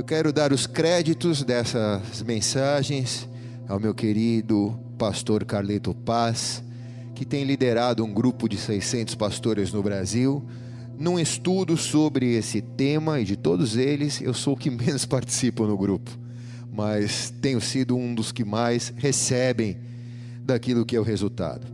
Eu quero dar os créditos dessas mensagens ao meu querido pastor Carleto Paz, que tem liderado um grupo de 600 pastores no Brasil. Num estudo sobre esse tema, e de todos eles, eu sou o que menos participo no grupo, mas tenho sido um dos que mais recebem daquilo que é o resultado.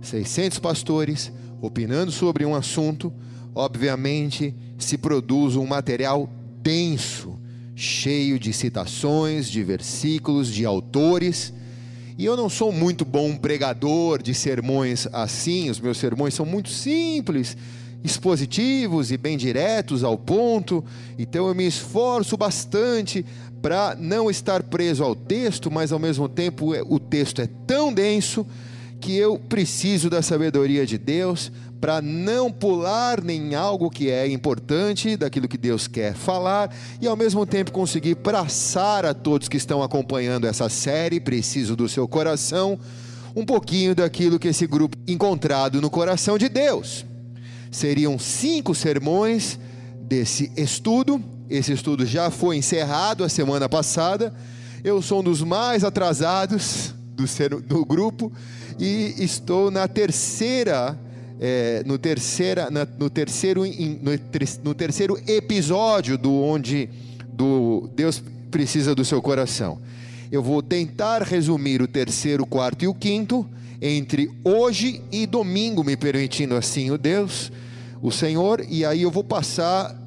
600 pastores opinando sobre um assunto, obviamente se produz um material denso, cheio de citações, de versículos, de autores. E eu não sou muito bom pregador de sermões assim, os meus sermões são muito simples, expositivos e bem diretos ao ponto, então eu me esforço bastante para não estar preso ao texto, mas ao mesmo tempo o texto é tão denso que eu preciso da sabedoria de Deus para não pular em algo que é importante, daquilo que Deus quer falar, e ao mesmo tempo conseguir passar a todos que estão acompanhando essa série, preciso do seu coração, um pouquinho daquilo que esse grupo encontrado no coração de Deus. Seriam cinco sermões desse estudo. Esse estudo já foi encerrado a semana passada. Eu sou um dos mais atrasados do, ser, do grupo e estou na terceira é, no, terceira, na, no, terceiro, no, no terceiro episódio do onde do Deus precisa do seu coração. Eu vou tentar resumir o terceiro, quarto e o quinto entre hoje e domingo, me permitindo assim o Deus, o Senhor, e aí eu vou passar,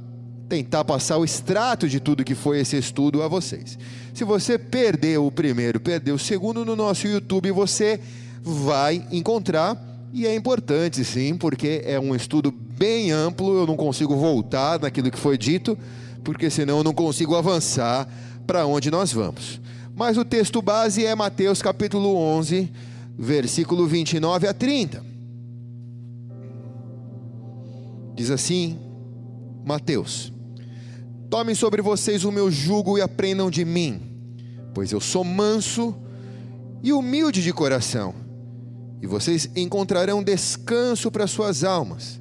tentar passar o extrato de tudo que foi esse estudo a vocês. Se você perdeu o primeiro, perdeu o segundo no nosso YouTube, você vai encontrar e é importante, sim, porque é um estudo bem amplo. Eu não consigo voltar naquilo que foi dito, porque senão eu não consigo avançar para onde nós vamos. Mas o texto base é Mateus capítulo 11, versículo 29 a 30. Diz assim: Mateus: Tomem sobre vocês o meu jugo e aprendam de mim, pois eu sou manso e humilde de coração e vocês encontrarão descanso para suas almas,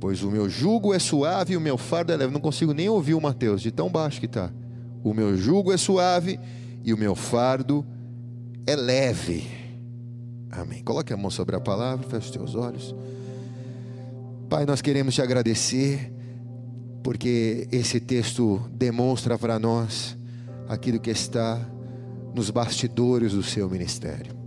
pois o meu jugo é suave e o meu fardo é leve. Não consigo nem ouvir o Mateus, de tão baixo que está. O meu jugo é suave e o meu fardo é leve. Amém. Coloque a mão sobre a palavra, feche os teus olhos. Pai, nós queremos te agradecer, porque esse texto demonstra para nós aquilo que está nos bastidores do seu ministério.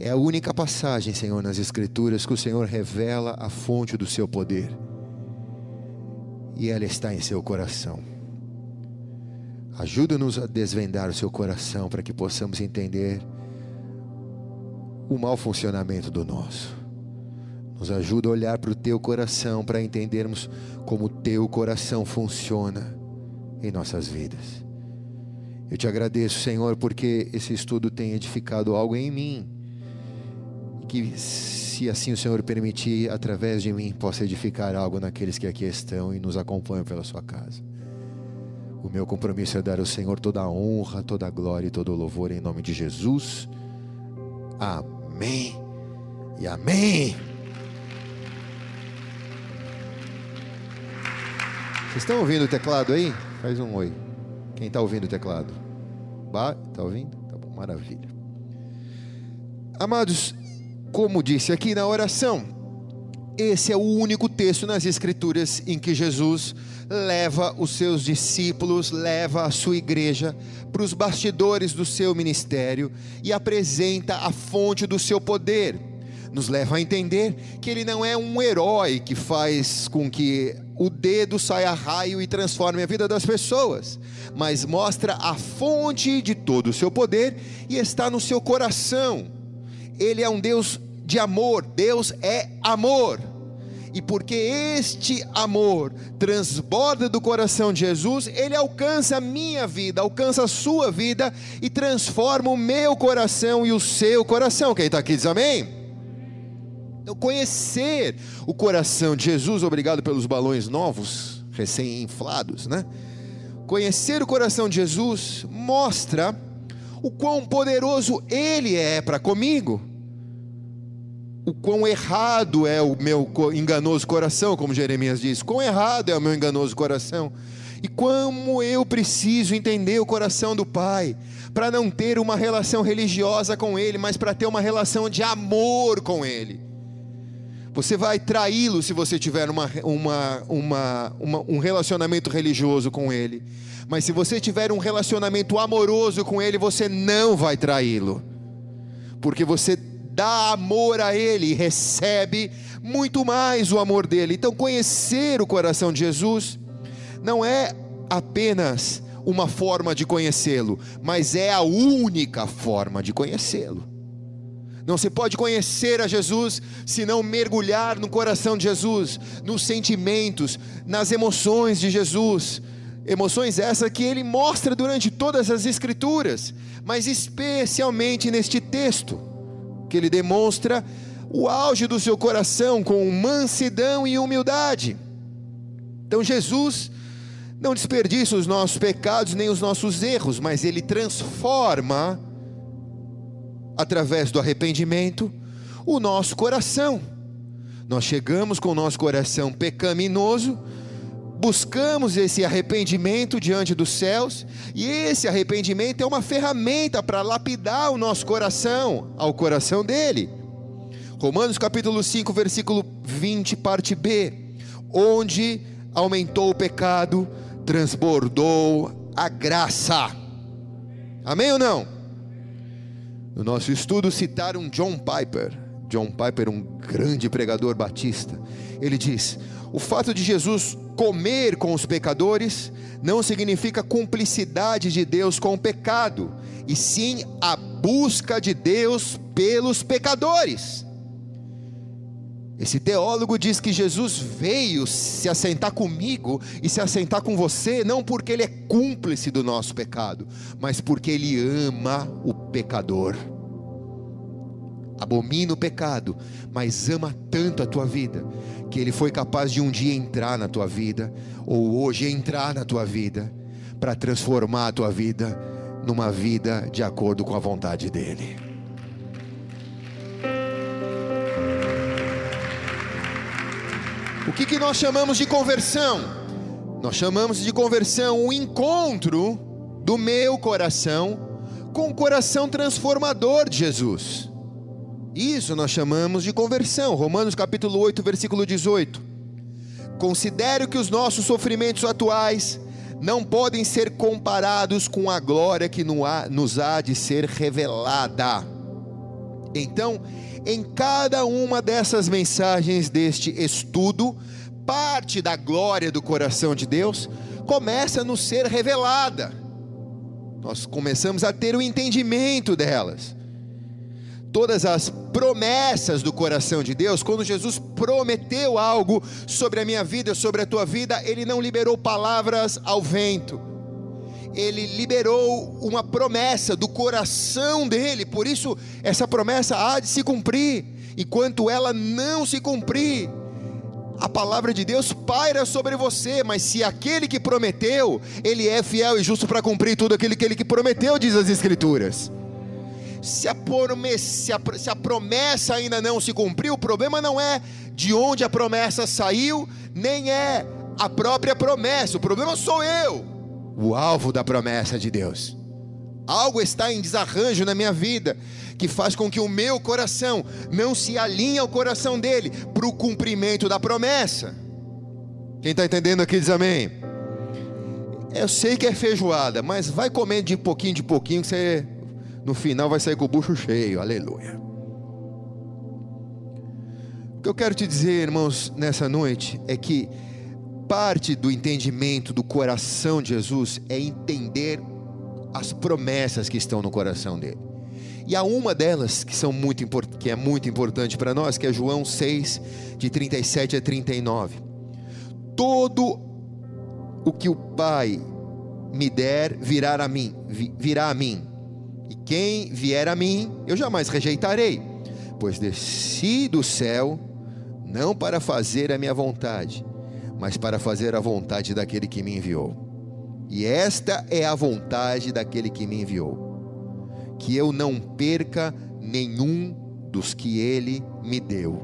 É a única passagem, Senhor, nas Escrituras que o Senhor revela a fonte do seu poder. E ela está em seu coração. Ajuda-nos a desvendar o seu coração para que possamos entender o mau funcionamento do nosso. Nos ajuda a olhar para o teu coração para entendermos como o teu coração funciona em nossas vidas. Eu te agradeço, Senhor, porque esse estudo tem edificado algo em mim que, se assim o Senhor permitir, através de mim, possa edificar algo naqueles que aqui estão e nos acompanham pela sua casa. O meu compromisso é dar ao Senhor toda a honra, toda a glória e todo o louvor em nome de Jesus. Amém e amém. Vocês estão ouvindo o teclado aí? Faz um oi. Quem está ouvindo o teclado? Está ouvindo? Tá bom, maravilha. Amados, como disse aqui na oração, esse é o único texto nas Escrituras em que Jesus leva os seus discípulos, leva a sua igreja para os bastidores do seu ministério e apresenta a fonte do seu poder. Nos leva a entender que ele não é um herói que faz com que o dedo saia raio e transforme a vida das pessoas, mas mostra a fonte de todo o seu poder e está no seu coração ele é um Deus de amor, Deus é amor. E porque este amor transborda do coração de Jesus, ele alcança a minha vida, alcança a sua vida e transforma o meu coração e o seu coração. Quem está aqui diz amém? Então, conhecer o coração de Jesus, obrigado pelos balões novos, recém-inflados, né? Conhecer o coração de Jesus mostra o quão poderoso Ele é para comigo o quão errado é o meu enganoso coração, como Jeremias diz, quão errado é o meu enganoso coração. E como eu preciso entender o coração do Pai, para não ter uma relação religiosa com Ele, mas para ter uma relação de amor com Ele. Você vai traí-lo se você tiver uma, uma, uma, uma, um relacionamento religioso com Ele. Mas se você tiver um relacionamento amoroso com Ele, você não vai traí-lo. Porque você dá amor a Ele recebe muito mais o amor dele. Então, conhecer o coração de Jesus não é apenas uma forma de conhecê-lo, mas é a única forma de conhecê-lo. Não se pode conhecer a Jesus se não mergulhar no coração de Jesus, nos sentimentos, nas emoções de Jesus. Emoções essas que ele mostra durante todas as Escrituras, mas especialmente neste texto, que ele demonstra o auge do seu coração com mansidão e humildade. Então Jesus não desperdiça os nossos pecados nem os nossos erros, mas ele transforma através do arrependimento o nosso coração. Nós chegamos com o nosso coração pecaminoso, buscamos esse arrependimento diante dos céus, e esse arrependimento é uma ferramenta para lapidar o nosso coração ao coração dele. Romanos capítulo 5, versículo 20, parte B, onde aumentou o pecado, transbordou a graça. Amém ou não? No nosso estudo citaram John Piper. John Piper, um grande pregador batista. Ele diz: o fato de Jesus comer com os pecadores não significa cumplicidade de Deus com o pecado, e sim a busca de Deus pelos pecadores. Esse teólogo diz que Jesus veio se assentar comigo e se assentar com você, não porque ele é cúmplice do nosso pecado, mas porque ele ama o pecador. Abomina o pecado, mas ama tanto a tua vida, que ele foi capaz de um dia entrar na tua vida, ou hoje entrar na tua vida, para transformar a tua vida numa vida de acordo com a vontade dele. O que, que nós chamamos de conversão? Nós chamamos de conversão o encontro do meu coração com o coração transformador de Jesus. Isso nós chamamos de conversão. Romanos capítulo 8, versículo 18. Considero que os nossos sofrimentos atuais não podem ser comparados com a glória que nos há de ser revelada. Então, em cada uma dessas mensagens deste estudo, parte da glória do coração de Deus começa a nos ser revelada. Nós começamos a ter o entendimento delas. Todas as promessas do coração de Deus, quando Jesus prometeu algo sobre a minha vida, sobre a tua vida, ele não liberou palavras ao vento ele liberou uma promessa do coração dele, por isso essa promessa há de se cumprir. Enquanto ela não se cumprir, a palavra de Deus paira sobre você, mas se aquele que prometeu, ele é fiel e justo para cumprir tudo aquilo que ele que prometeu, diz as Escrituras. Se a, promessa, se a promessa ainda não se cumpriu, o problema não é de onde a promessa saiu, nem é a própria promessa, o problema sou eu o alvo da promessa de Deus. Algo está em desarranjo na minha vida que faz com que o meu coração não se alinhe ao coração dele para o cumprimento da promessa. Quem está entendendo aqui diz amém. Eu sei que é feijoada, mas vai comendo de pouquinho de pouquinho que você no final vai sair com o bucho cheio. Aleluia. O que eu quero te dizer, irmãos, nessa noite é que parte do entendimento do coração de Jesus é entender as promessas que estão no coração dele. E há uma delas que, são muito, que é muito importante para nós, que é João 6, de 37 a 39. Todo o que o Pai me der virá a mim, virá a mim. E quem vier a mim, eu jamais rejeitarei, pois desci do céu não para fazer a minha vontade, mas para fazer a vontade daquele que me enviou. E esta é a vontade daquele que me enviou: que eu não perca nenhum dos que ele me deu,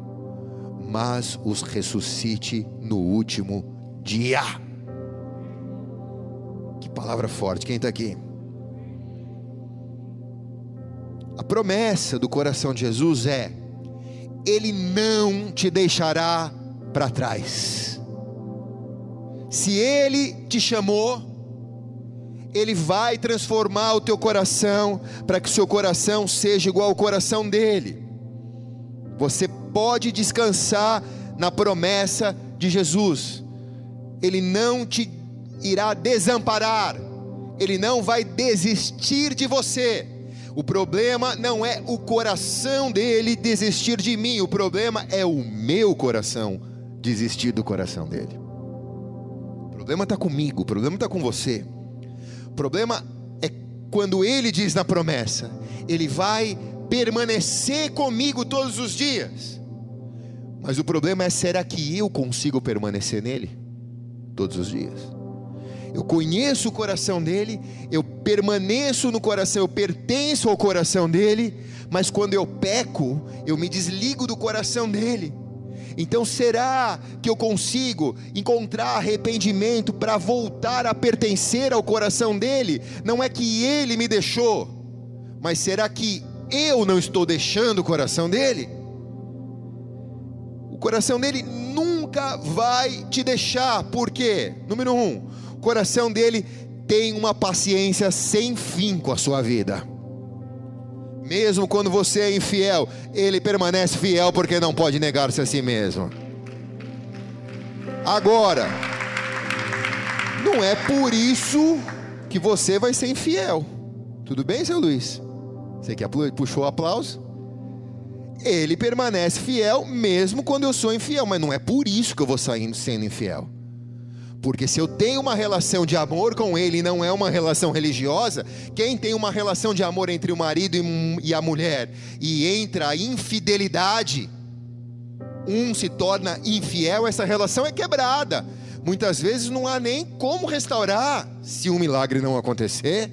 mas os ressuscite no último dia. Palavra forte, quem está aqui? A promessa do coração de Jesus é: Ele não te deixará para trás. Se Ele te chamou, Ele vai transformar o teu coração para que o seu coração seja igual ao coração dele. Você pode descansar na promessa de Jesus. Ele não te irá desamparar, Ele não vai desistir de você. O problema não é o coração dele desistir de mim, o problema é o meu coração desistir do coração dele. O problema está comigo, o problema está com você. O problema é quando ele diz na promessa: Ele vai permanecer comigo todos os dias. Mas o problema é: será que eu consigo permanecer nele todos os dias? Eu conheço o coração dele, eu permaneço no coração, eu pertenço ao coração dele, mas quando eu peco, eu me desligo do coração dele. Então será que eu consigo encontrar arrependimento para voltar a pertencer ao coração dele? Não é que ele me deixou, mas será que eu não estou deixando o coração dele? O coração dele nunca vai te deixar, por quê? Número um, coração dele tem uma paciência sem fim com a sua vida. Mesmo quando você é infiel, ele permanece fiel porque não pode negar-se a si mesmo. Agora, não é por isso que você vai ser infiel. Tudo bem, seu Luiz? Você que puxou o aplauso? Ele permanece fiel mesmo quando eu sou infiel, mas não é por isso que eu vou saindo sendo infiel. Porque se eu tenho uma relação de amor com ele e não é uma relação religiosa, quem tem uma relação de amor entre o marido e a mulher e entra a infidelidade, um se torna infiel, essa relação é quebrada. Muitas vezes não há nem como restaurar se um milagre não acontecer.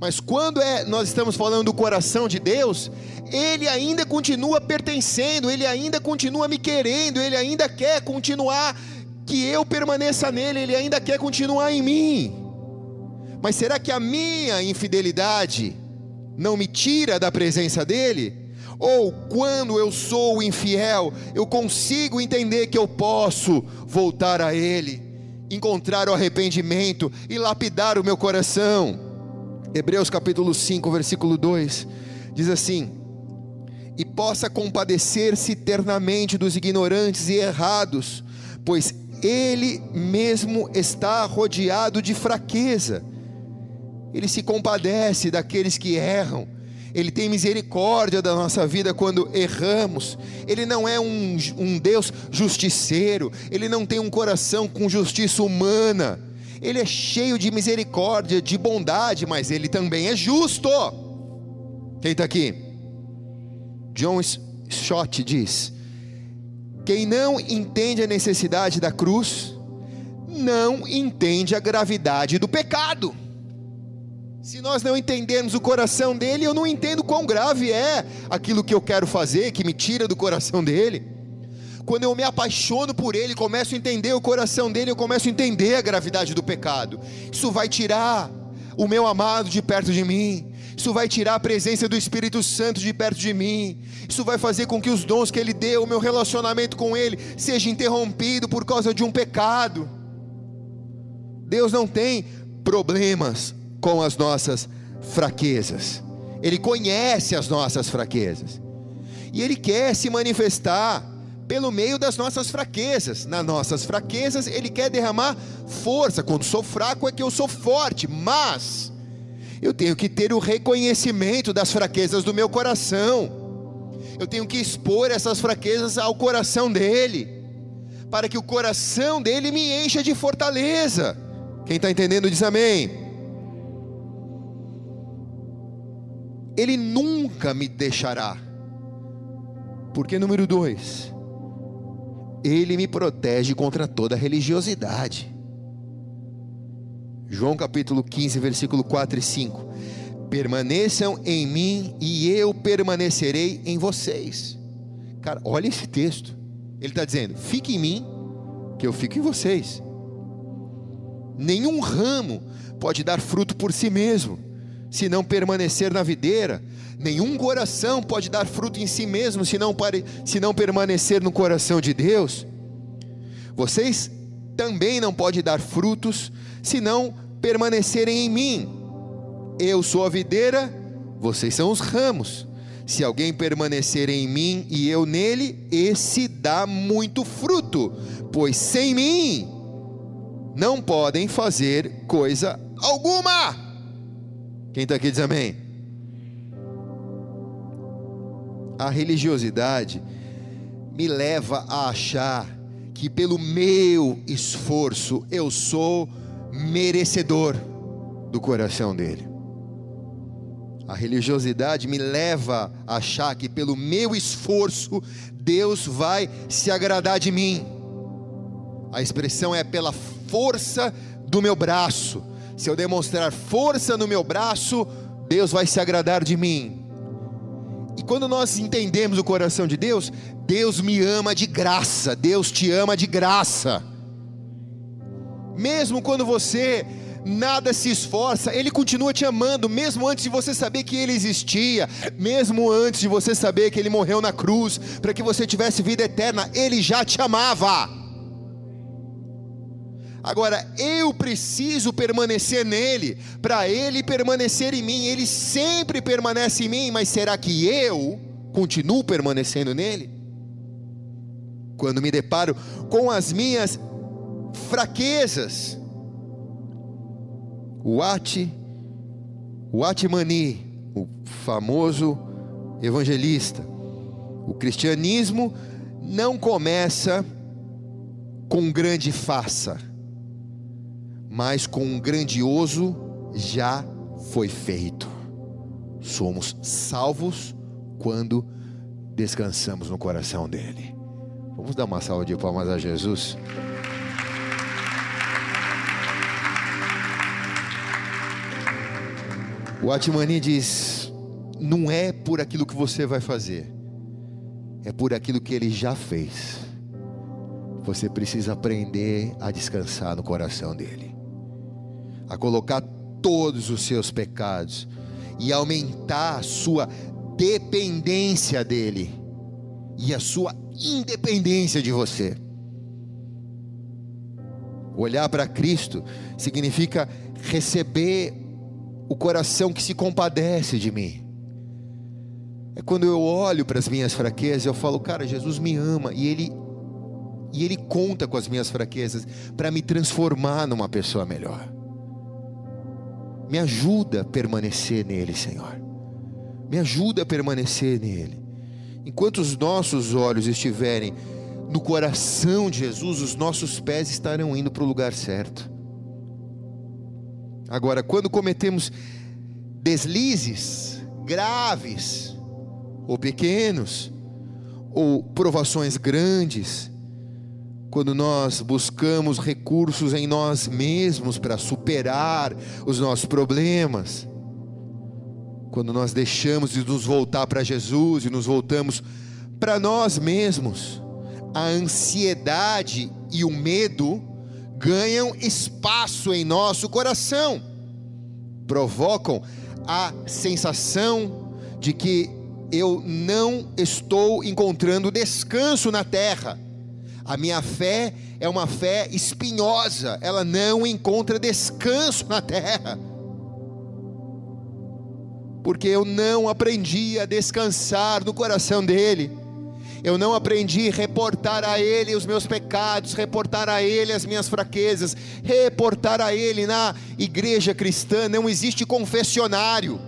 Mas quando é, nós estamos falando do coração de Deus, Ele ainda continua pertencendo, Ele ainda continua me querendo, Ele ainda quer continuar que eu permaneça nele, ele ainda quer continuar em mim. Mas será que a minha infidelidade não me tira da presença dele? Ou quando eu sou infiel, eu consigo entender que eu posso voltar a ele, encontrar o arrependimento e lapidar o meu coração? Hebreus capítulo 5, versículo 2 diz assim: E possa compadecer-se eternamente dos ignorantes e errados, pois ele mesmo está rodeado de fraqueza. Ele se compadece daqueles que erram. Ele tem misericórdia da nossa vida quando erramos. Ele não é um, um Deus justiceiro. Ele não tem um coração com justiça humana. Ele é cheio de misericórdia, de bondade, mas ele também é justo. Quem está aqui? John Stott diz: quem não entende a necessidade da cruz, não entende a gravidade do pecado. Se nós não entendermos o coração dele, eu não entendo quão grave é aquilo que eu quero fazer, que me tira do coração dele. Quando eu me apaixono por ele, começo a entender o coração dele, eu começo a entender a gravidade do pecado. Isso vai tirar o meu amado de perto de mim, isso vai tirar a presença do Espírito Santo de perto de mim. Isso vai fazer com que os dons que Ele deu, o meu relacionamento com Ele, seja interrompido por causa de um pecado. Deus não tem problemas com as nossas fraquezas. Ele conhece as nossas fraquezas. E Ele quer se manifestar pelo meio das nossas fraquezas. Nas nossas fraquezas, Ele quer derramar força. Quando sou fraco é que eu sou forte. Mas eu tenho que ter o reconhecimento das fraquezas do meu coração. Eu tenho que expor essas fraquezas ao coração dele, para que o coração dele me encha de fortaleza. Quem está entendendo diz amém. Ele nunca me deixará, porque, número dois, ele me protege contra toda religiosidade. João capítulo 15, versículo 4 e 5. Permaneçam em mim e eu permanecerei em vocês. Cara, olha esse texto. Ele está dizendo: fique em mim, que eu fico em vocês. Nenhum ramo pode dar fruto por si mesmo, se não permanecer na videira. Nenhum coração pode dar fruto em si mesmo, se não, pare, se não permanecer no coração de Deus. Vocês também não podem dar frutos, se não permanecerem em mim. Eu sou a videira, vocês são os ramos. Se alguém permanecer em mim e eu nele, esse dá muito fruto, pois sem mim não podem fazer coisa alguma. Quem está aqui diz amém. A religiosidade me leva a achar que pelo meu esforço eu sou merecedor do coração dele. A religiosidade me leva a achar que pelo meu esforço Deus vai se agradar de mim. A expressão é pela força do meu braço. Se eu demonstrar força no meu braço, Deus vai se agradar de mim. E quando nós entendemos o coração de Deus, Deus me ama de graça, Deus te ama de graça. Mesmo quando você nada se esforça, Ele continua te amando, mesmo antes de você saber que Ele existia, mesmo antes de você saber que Ele morreu na cruz, para que você tivesse vida eterna, Ele já te amava. Agora, eu preciso permanecer nele, para ele permanecer em mim. Ele sempre permanece em mim, mas será que eu continuo permanecendo nele? Quando me deparo com as minhas fraquezas, o Ati, o Atmani, o famoso evangelista, o cristianismo não começa com grande faça, mas com um grandioso já foi feito. Somos salvos quando descansamos no coração dele. Vamos dar uma salva de palmas a Jesus. O Atmani diz: não é por aquilo que você vai fazer, é por aquilo que ele já fez. Você precisa aprender a descansar no coração dele, a colocar todos os seus pecados e aumentar a sua dependência dele e a sua independência de você. Olhar para Cristo significa receber o coração que se compadece de mim. É quando eu olho para as minhas fraquezas, eu falo, cara, Jesus me ama e ele e ele conta com as minhas fraquezas para me transformar numa pessoa melhor. Me ajuda a permanecer nele, Senhor. Me ajuda a permanecer nele. Enquanto os nossos olhos estiverem no coração de Jesus, os nossos pés estarão indo para o lugar certo. Agora, quando cometemos deslizes graves, ou pequenos, ou provações grandes, quando nós buscamos recursos em nós mesmos para superar os nossos problemas, quando nós deixamos de nos voltar para Jesus e nos voltamos para nós mesmos, a ansiedade e o medo ganham espaço em nosso coração, provocam a sensação de que eu não estou encontrando descanso na terra. A minha fé é uma fé espinhosa, ela não encontra descanso na terra. Porque eu não aprendi a descansar no coração dele eu não aprendi a reportar a Ele os meus pecados, reportar a Ele as minhas fraquezas, reportar a Ele na igreja cristã. Não existe confessionário.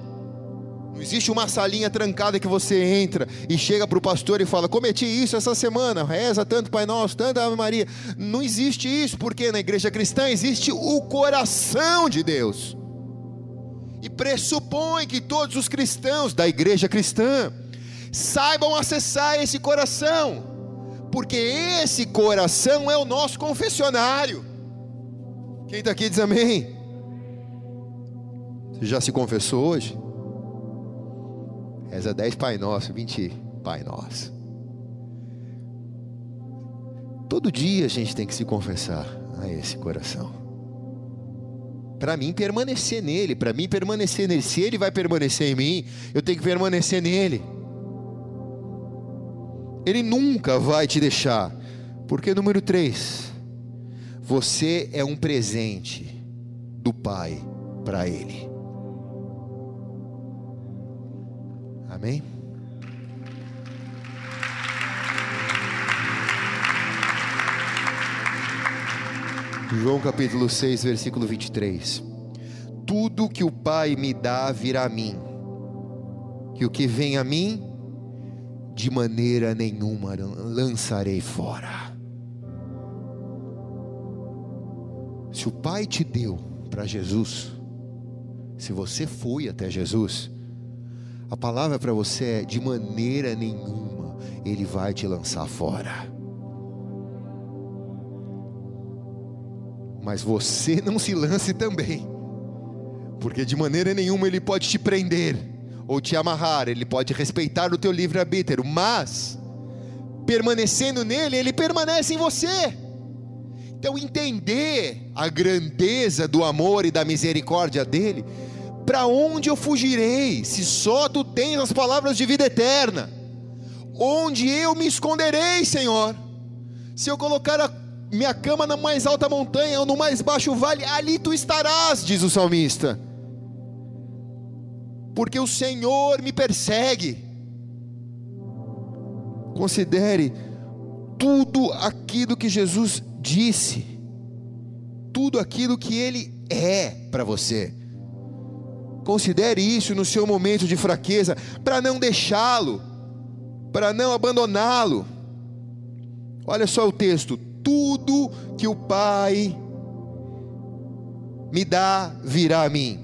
Não existe uma salinha trancada que você entra e chega para o pastor e fala: Cometi isso essa semana, reza tanto Pai Nosso, tanta Ave Maria. Não existe isso, porque na igreja cristã existe o coração de Deus. E pressupõe que todos os cristãos da igreja cristã saibam acessar esse coração, porque esse coração é o nosso confessionário. Quem está aqui diz amém. Você já se confessou hoje? Reza 10 Pai Nosso, 20 Pai Nosso. Todo dia a gente tem que se confessar a esse coração. Para mim permanecer nele, para mim permanecer nele, se ele vai permanecer em mim, eu tenho que permanecer nele. Ele nunca vai te deixar. Porque número 3, você é um presente do Pai para ele. Amém? João capítulo 6, versículo 23. Tudo que o Pai me dá virá a mim, e o que vem a mim, de maneira nenhuma lançarei fora. Se o Pai te deu para Jesus, se você foi até Jesus, a palavra para você é: de maneira nenhuma Ele vai te lançar fora. Mas você não se lance também, porque de maneira nenhuma Ele pode te prender ou te amarrar, Ele pode respeitar o teu livre-arbítrio, mas permanecendo nele, Ele permanece em você. Então, entender a grandeza do amor e da misericórdia dele para onde eu fugirei, se só tu tens as palavras de vida eterna? Onde eu me esconderei, Senhor? Se eu colocar a minha cama na mais alta montanha ou no mais baixo vale, ali tu estarás, diz o salmista. Porque o Senhor me persegue. Considere tudo aquilo que Jesus disse, tudo aquilo que Ele é para você. Considere isso no seu momento de fraqueza, para não deixá-lo, para não abandoná-lo. Olha só o texto: tudo que o Pai me dá virá a mim,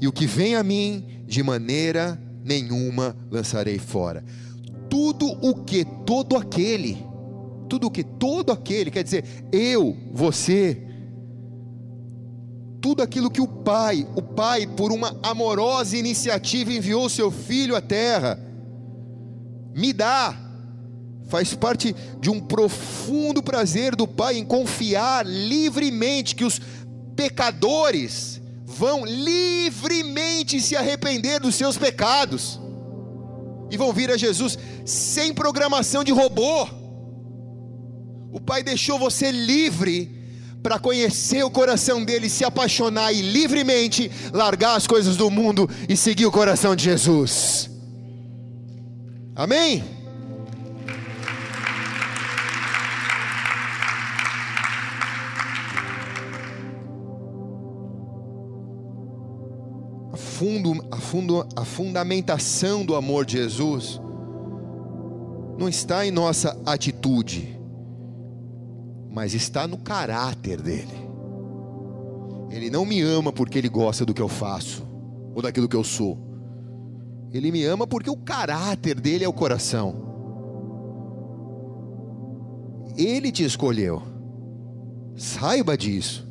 e o que vem a mim, de maneira nenhuma lançarei fora. Tudo o que todo aquele, tudo o que todo aquele, quer dizer, eu, você, tudo aquilo que o Pai, o Pai, por uma amorosa iniciativa, enviou seu Filho à terra, me dá, faz parte de um profundo prazer do Pai em confiar livremente que os pecadores vão livremente se arrepender dos seus pecados e vão vir a Jesus sem programação de robô. O Pai deixou você livre para conhecer o coração dele, se apaixonar e livremente largar as coisas do mundo e seguir o coração de Jesus. Amém? Fundo, a, fundo, a fundamentação do amor de Jesus não está em nossa atitude mas está no caráter dele. Ele não me ama porque ele gosta do que eu faço ou daquilo que eu sou. Ele me ama porque o caráter dele é o coração. Ele te escolheu. Saiba disso.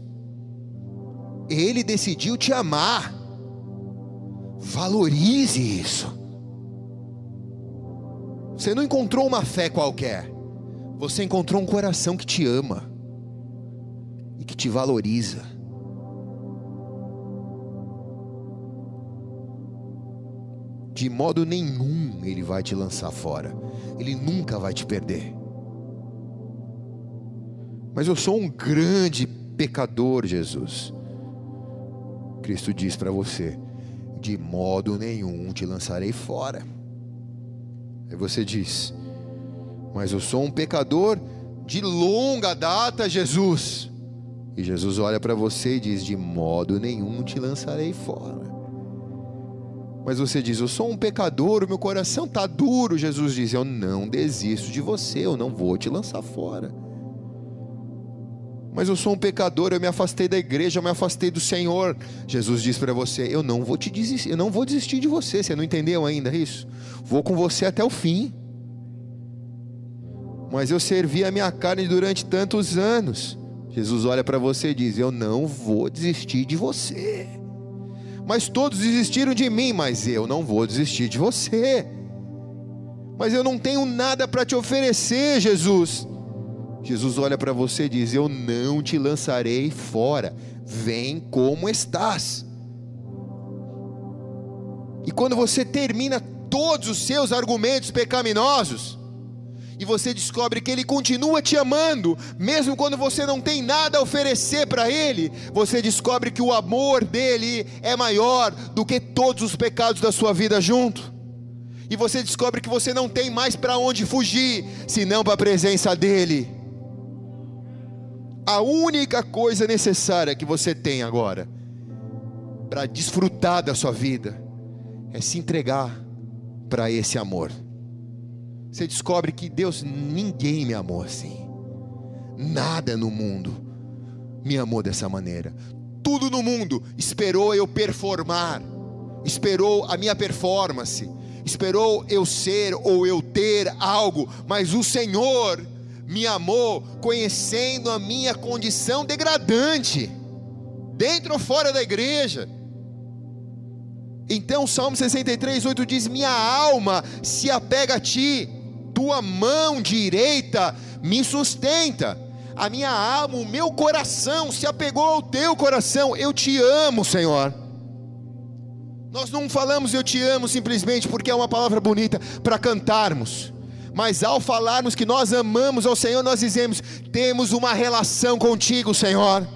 Ele decidiu te amar. Valorize isso. Você não encontrou uma fé qualquer. Você encontrou um coração que te ama e que te valoriza. De modo nenhum ele vai te lançar fora, ele nunca vai te perder. Mas eu sou um grande pecador, Jesus. Cristo diz para você: de modo nenhum te lançarei fora. Aí você diz: mas eu sou um pecador de longa data, Jesus. E Jesus olha para você e diz: De modo nenhum te lançarei fora. Mas você diz: Eu sou um pecador, o meu coração está duro. Jesus diz: Eu não desisto de você, eu não vou te lançar fora. Mas eu sou um pecador, eu me afastei da igreja, eu me afastei do Senhor. Jesus diz para você: Eu não vou te desistir, eu não vou desistir de você. Você não entendeu ainda isso? Vou com você até o fim mas eu servi a minha carne durante tantos anos. Jesus olha para você e diz: Eu não vou desistir de você. Mas todos desistiram de mim, mas eu não vou desistir de você. Mas eu não tenho nada para te oferecer, Jesus. Jesus olha para você e diz: Eu não te lançarei fora. vem como estás. E quando você termina todos os seus argumentos pecaminosos, e você descobre que Ele continua te amando, mesmo quando você não tem nada a oferecer para Ele, você descobre que o amor dele é maior do que todos os pecados da sua vida junto, e você descobre que você não tem mais para onde fugir, senão para a presença dEle. A única coisa necessária que você tem agora, para desfrutar da sua vida, é se entregar para esse amor você descobre que Deus, ninguém me amou assim. Nada no mundo me amou dessa maneira. Tudo no mundo esperou eu performar, esperou a minha performance, esperou eu ser ou eu ter algo, mas o Senhor me amou conhecendo a minha condição degradante, dentro ou fora da igreja. Então, Salmo 63, 8 diz: Minha alma se apega a ti tua mão direita me sustenta. A minha alma, o meu coração se apegou ao teu coração. Eu te amo, Senhor. Nós não falamos eu te amo simplesmente porque é uma palavra bonita para cantarmos. Mas ao falarmos que nós amamos ao Senhor, nós dizemos: temos uma relação contigo, Senhor.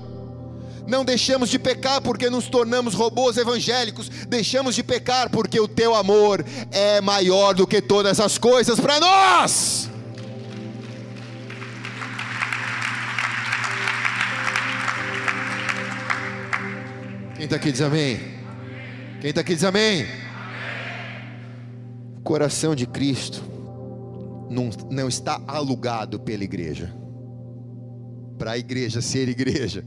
Não deixamos de pecar porque nos tornamos robôs evangélicos, deixamos de pecar porque o teu amor é maior do que todas as coisas para nós. Quem está aqui diz amém? Quem está aqui diz amém? O coração de Cristo não, não está alugado pela igreja, para a igreja ser igreja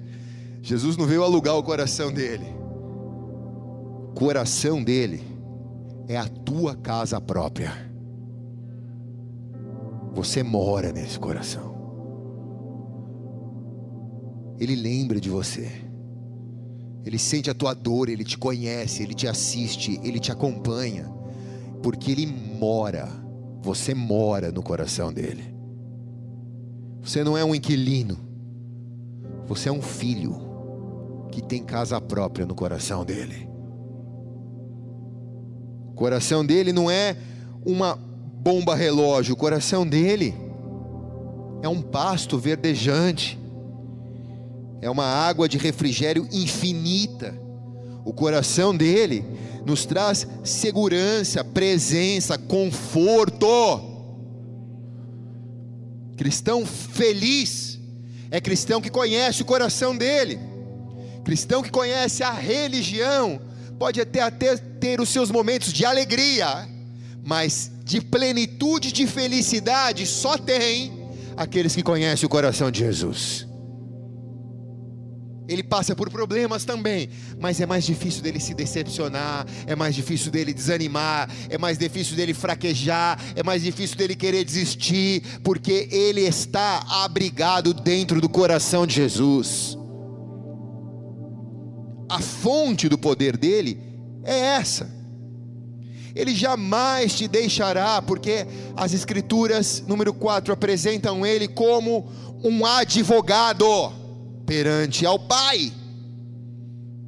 Jesus não veio alugar o coração dele. O coração dele é a tua casa própria. Você mora nesse coração. Ele lembra de você. Ele sente a tua dor, ele te conhece, ele te assiste, ele te acompanha, porque ele mora. Você mora no coração dele. Você não é um inquilino. Você é um filho que tem casa própria no coração dele. O coração dele não é uma bomba relógio, o coração dele é um pasto verdejante, é uma água de refrigério infinita. O coração dele nos traz segurança, presença, conforto. Cristão feliz é cristão que conhece o coração dele. Cristão que conhece a religião pode até, até ter os seus momentos de alegria, mas de plenitude de felicidade só tem aqueles que conhecem o coração de Jesus. Ele passa por problemas também, mas é mais difícil dele se decepcionar, é mais difícil dele desanimar, é mais difícil dele fraquejar, é mais difícil dele querer desistir, porque ele está abrigado dentro do coração de Jesus a fonte do poder dele é essa. Ele jamais te deixará, porque as Escrituras, número 4, apresentam ele como um advogado perante ao Pai.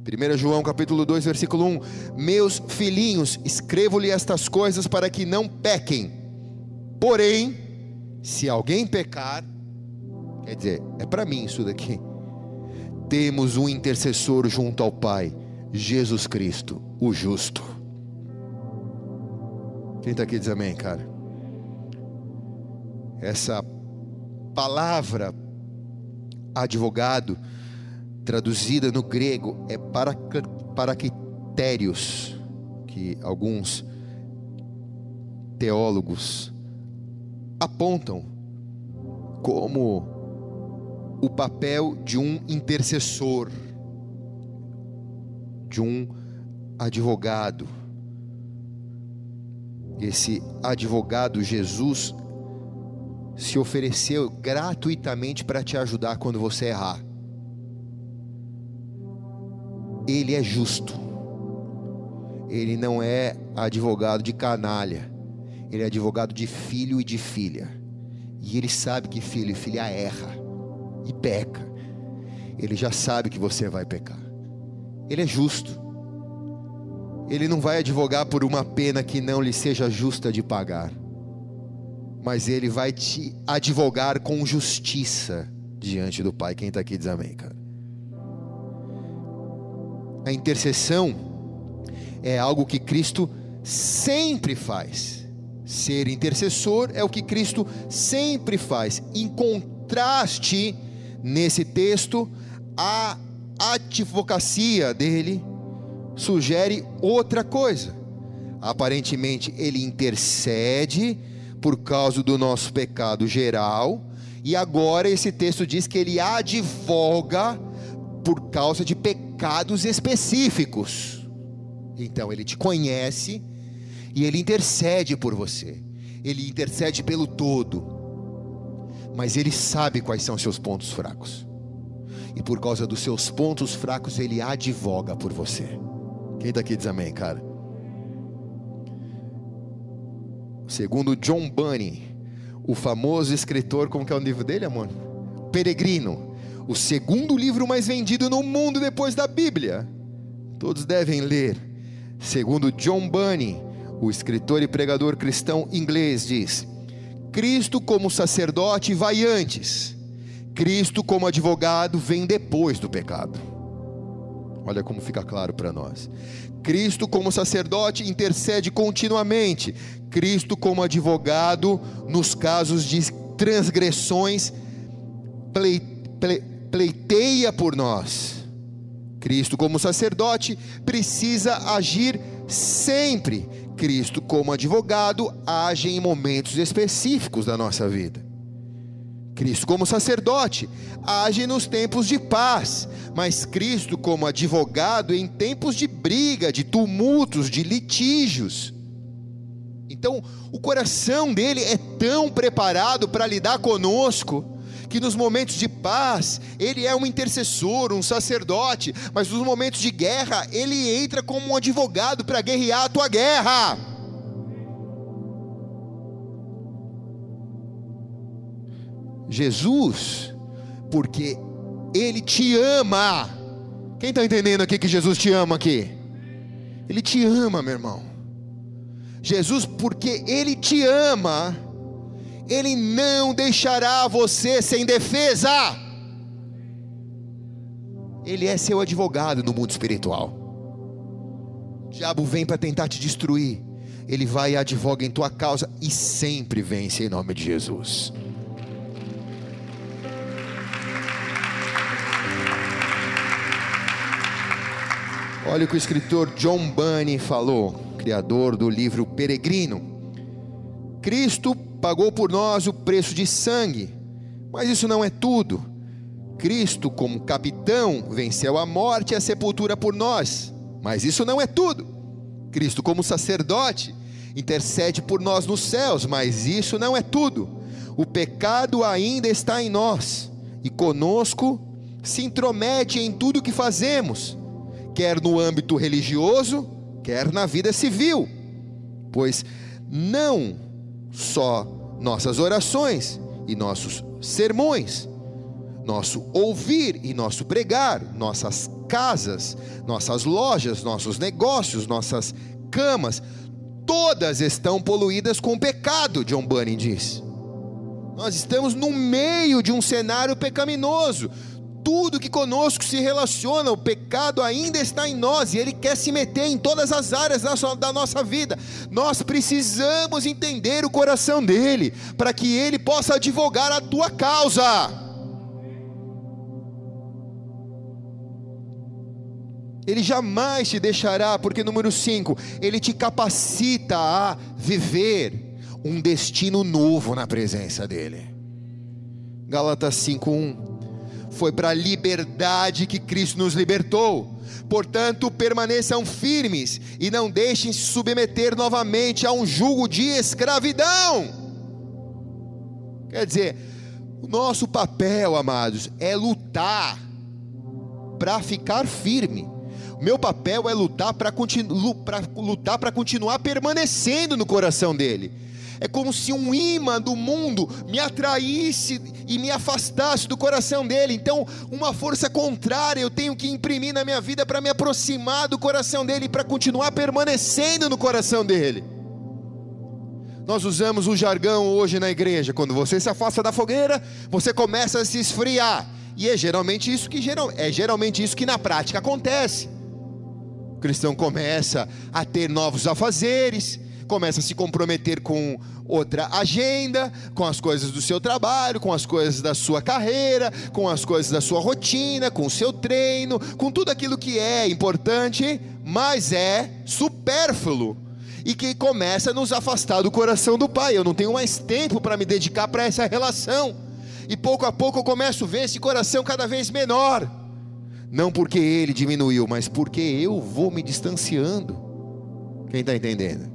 1 João capítulo 2, versículo 1: Meus filhinhos, escrevo-lhe estas coisas para que não pequem. Porém, se alguém pecar, quer dizer, é para mim isso daqui temos um intercessor junto ao Pai, Jesus Cristo, o justo. Quem está aqui diz amém, cara? Essa palavra advogado, traduzida no grego, é para, paraquitérios, que alguns teólogos apontam como o papel de um intercessor, de um advogado. Esse advogado Jesus se ofereceu gratuitamente para te ajudar quando você errar. Ele é justo. Ele não é advogado de canalha. Ele é advogado de filho e de filha. E ele sabe que filho e filha erra e peca. ele já sabe que você vai pecar. Ele é justo. Ele não vai advogar por uma pena que não lhe seja justa de pagar, mas ele vai te advogar com justiça diante do Pai. Quem está aqui diz amém, cara. A intercessão é algo que Cristo sempre faz. Ser intercessor é o que Cristo sempre faz. Em contraste, nesse texto, a advocacia dele sugere outra coisa. Aparentemente, ele intercede por causa do nosso pecado geral, e agora esse texto diz que ele advoga por causa de pecados específicos. Então, ele te conhece e ele intercede por você, ele intercede pelo todo, mas ele sabe quais são seus pontos fracos, e por causa dos seus pontos fracos, ele advoga por você. Quem daqui diz amém, cara? Segundo John Bunny, o famoso escritor, como que é o livro dele, amor? Peregrino, o segundo livro mais vendido no mundo depois da Bíblia. Todos devem ler. Segundo John Bunny, o escritor e pregador cristão inglês diz: Cristo como sacerdote vai antes. Cristo como advogado vem depois do pecado. Olha como fica claro para nós. Cristo, como sacerdote, intercede continuamente. Cristo, como advogado, nos casos de transgressões, pleiteia por nós. Cristo, como sacerdote, precisa agir sempre. Cristo, como advogado, age em momentos específicos da nossa vida. Cristo, como sacerdote, age nos tempos de paz, mas Cristo, como advogado, em tempos de briga, de tumultos, de litígios. Então, o coração dele é tão preparado para lidar conosco, que nos momentos de paz, ele é um intercessor, um sacerdote, mas nos momentos de guerra, ele entra como um advogado para guerrear a tua guerra. Jesus, porque Ele te ama. Quem está entendendo aqui que Jesus te ama aqui? Ele te ama, meu irmão. Jesus, porque Ele te ama, Ele não deixará você sem defesa. Ele é seu advogado no mundo espiritual. O diabo vem para tentar te destruir. Ele vai e advoga em tua causa e sempre vence em nome de Jesus. Olha o que o escritor John Bunny falou, criador do livro Peregrino. Cristo pagou por nós o preço de sangue, mas isso não é tudo. Cristo, como capitão, venceu a morte e a sepultura por nós, mas isso não é tudo. Cristo, como sacerdote, intercede por nós nos céus, mas isso não é tudo. O pecado ainda está em nós e conosco se intromete em tudo que fazemos quer no âmbito religioso, quer na vida civil, pois não só nossas orações e nossos sermões, nosso ouvir e nosso pregar, nossas casas, nossas lojas, nossos negócios, nossas camas, todas estão poluídas com pecado, John Bunyan diz. Nós estamos no meio de um cenário pecaminoso tudo que conosco se relaciona, o pecado ainda está em nós e ele quer se meter em todas as áreas da nossa vida. Nós precisamos entender o coração dele, para que ele possa advogar a tua causa. Ele jamais te deixará, porque número 5, ele te capacita a viver um destino novo na presença dele. Gálatas 5:1 foi para a liberdade que Cristo nos libertou. Portanto, permaneçam firmes e não deixem se submeter novamente a um jugo de escravidão. Quer dizer, o nosso papel, amados, é lutar para ficar firme. O meu papel é lutar para continu lutar continuar permanecendo no coração dele É como se um imã do mundo me atraísse e me afastasse do coração dele. Então, uma força contrária eu tenho que imprimir na minha vida para me aproximar do coração dele, para continuar permanecendo no coração dele. Nós usamos um jargão hoje na igreja: quando você se afasta da fogueira, você começa a se esfriar. E é geralmente isso que geral, é geralmente isso que na prática acontece. O cristão começa a ter novos afazeres, começa a se comprometer com outra agenda, com as coisas do seu trabalho, com as coisas da sua carreira, com as coisas da sua rotina, com o seu treino, com tudo aquilo que é importante, mas é supérfluo e que começa a nos afastar do coração do Pai. Eu não tenho mais tempo para me dedicar para essa relação. E pouco a pouco eu começo a ver esse coração cada vez menor. Não porque ele diminuiu, mas porque eu vou me distanciando. Quem está entendendo?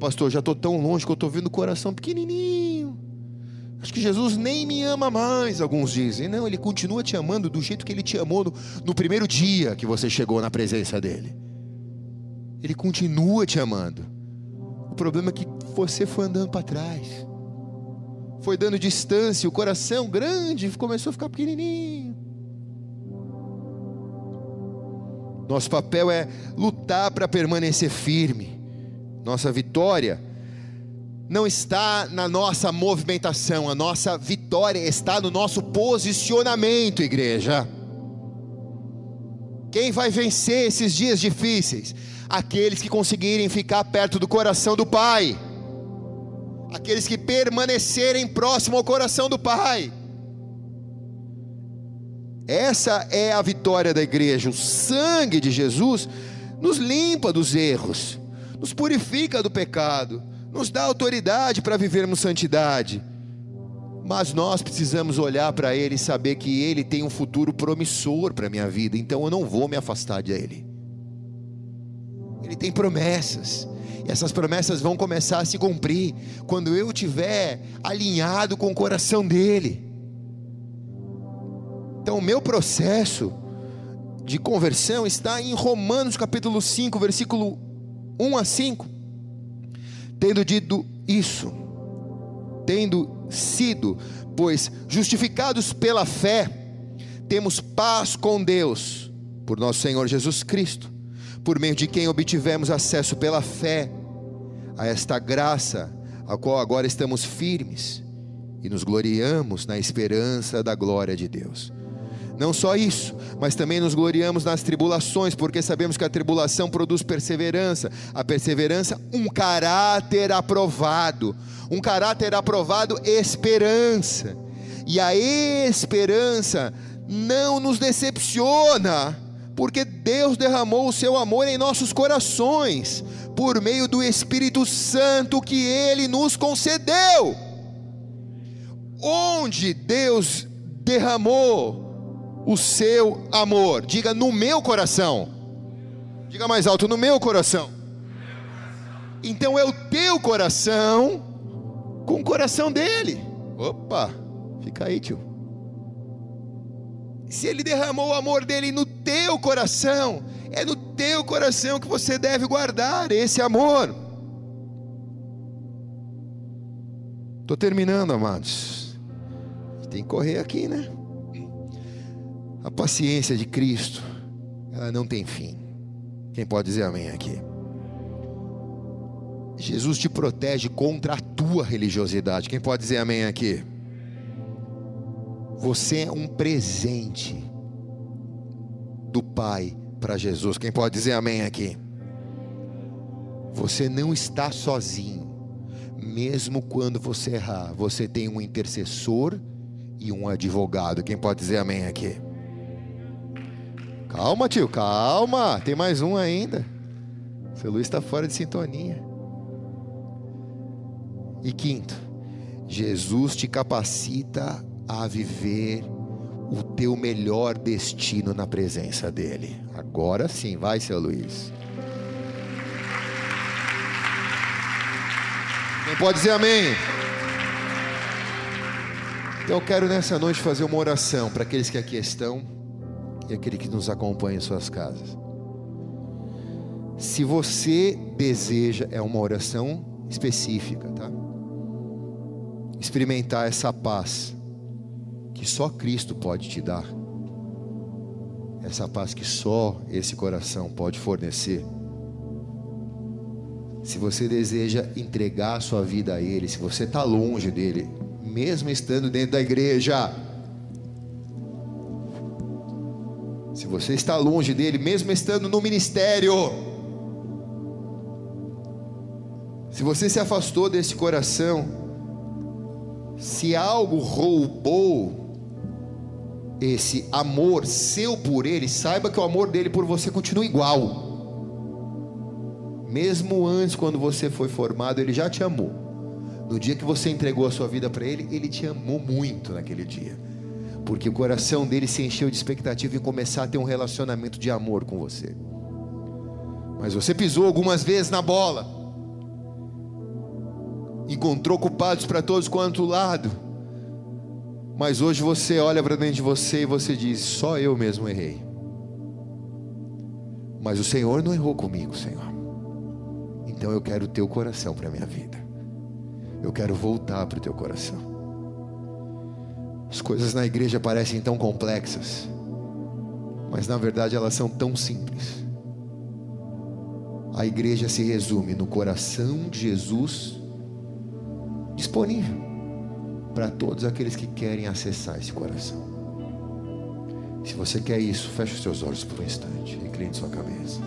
Pastor, já estou tão longe que eu estou vendo o coração pequenininho. Acho que Jesus nem me ama mais, alguns dizem. Não, ele continua te amando do jeito que ele te amou no, no primeiro dia que você chegou na presença dele. Ele continua te amando. O problema é que você foi andando para trás. Foi dando distância, o coração grande começou a ficar pequenininho. Nosso papel é lutar para permanecer firme. Nossa vitória não está na nossa movimentação, a nossa vitória está no nosso posicionamento, igreja. Quem vai vencer esses dias difíceis? aqueles que conseguirem ficar perto do coração do Pai, aqueles que permanecerem próximo ao coração do Pai. Essa é a vitória da igreja. O sangue de Jesus nos limpa dos erros, nos purifica do pecado, nos dá autoridade para vivermos santidade. Mas nós precisamos olhar para Ele e saber que Ele tem um futuro promissor para a minha vida, então eu não vou me afastar dele. Ele tem promessas. E essas promessas vão começar a se cumprir quando eu estiver alinhado com o coração dele. Então, o meu processo de conversão está em Romanos capítulo 5, versículo 1 a 5. Tendo dito isso, tendo sido, pois justificados pela fé, temos paz com Deus, por nosso Senhor Jesus Cristo por meio de quem obtivemos acesso pela fé a esta graça, a qual agora estamos firmes e nos gloriamos na esperança da glória de Deus. Não só isso, mas também nos gloriamos nas tribulações, porque sabemos que a tribulação produz perseverança, a perseverança, um caráter aprovado, um caráter aprovado, esperança, e a esperança não nos decepciona, porque Deus derramou o seu amor em nossos corações, por meio do Espírito Santo que Ele nos concedeu. Onde Deus derramou o seu amor? Diga no meu coração. Diga mais alto, no meu coração. Então é o teu coração com o coração dele. Opa, fica aí, tio se Ele derramou o amor dele no teu coração, é no teu coração que você deve guardar esse amor. Estou terminando, amados. Tem que correr aqui, né? A paciência de Cristo, ela não tem fim. Quem pode dizer amém aqui? Jesus te protege contra a tua religiosidade. Quem pode dizer amém aqui? Você é um presente do Pai para Jesus. Quem pode dizer amém aqui? Você não está sozinho. Mesmo quando você errar, você tem um intercessor e um advogado. Quem pode dizer amém aqui? Calma, tio, calma. Tem mais um ainda. Seu Luiz está fora de sintonia. E quinto, Jesus te capacita a viver o teu melhor destino na presença dEle. Agora sim, vai, seu Luiz. Quem pode dizer amém? Então eu quero nessa noite fazer uma oração para aqueles que aqui estão e aqueles que nos acompanham em suas casas. Se você deseja, é uma oração específica, tá? Experimentar essa paz que só Cristo pode te dar. Essa paz que só esse coração pode fornecer. Se você deseja entregar a sua vida a Ele, se você está longe dele, mesmo estando dentro da igreja, você está longe dele, mesmo estando no ministério, se você se afastou desse coração, se algo roubou esse amor seu por ele, saiba que o amor dele por você continua igual. Mesmo antes, quando você foi formado, ele já te amou. No dia que você entregou a sua vida para ele, ele te amou muito naquele dia. Porque o coração dele se encheu de expectativa em começar a ter um relacionamento de amor com você. Mas você pisou algumas vezes na bola. Encontrou culpados para todos quanto lado. Mas hoje você olha para dentro de você e você diz: só eu mesmo errei. Mas o Senhor não errou comigo, Senhor. Então eu quero o teu coração para minha vida. Eu quero voltar para o teu coração. As coisas na igreja parecem tão complexas, mas na verdade elas são tão simples. A igreja se resume no coração de Jesus disponível para todos aqueles que querem acessar esse coração. Se você quer isso, feche os seus olhos por um instante, incline sua cabeça.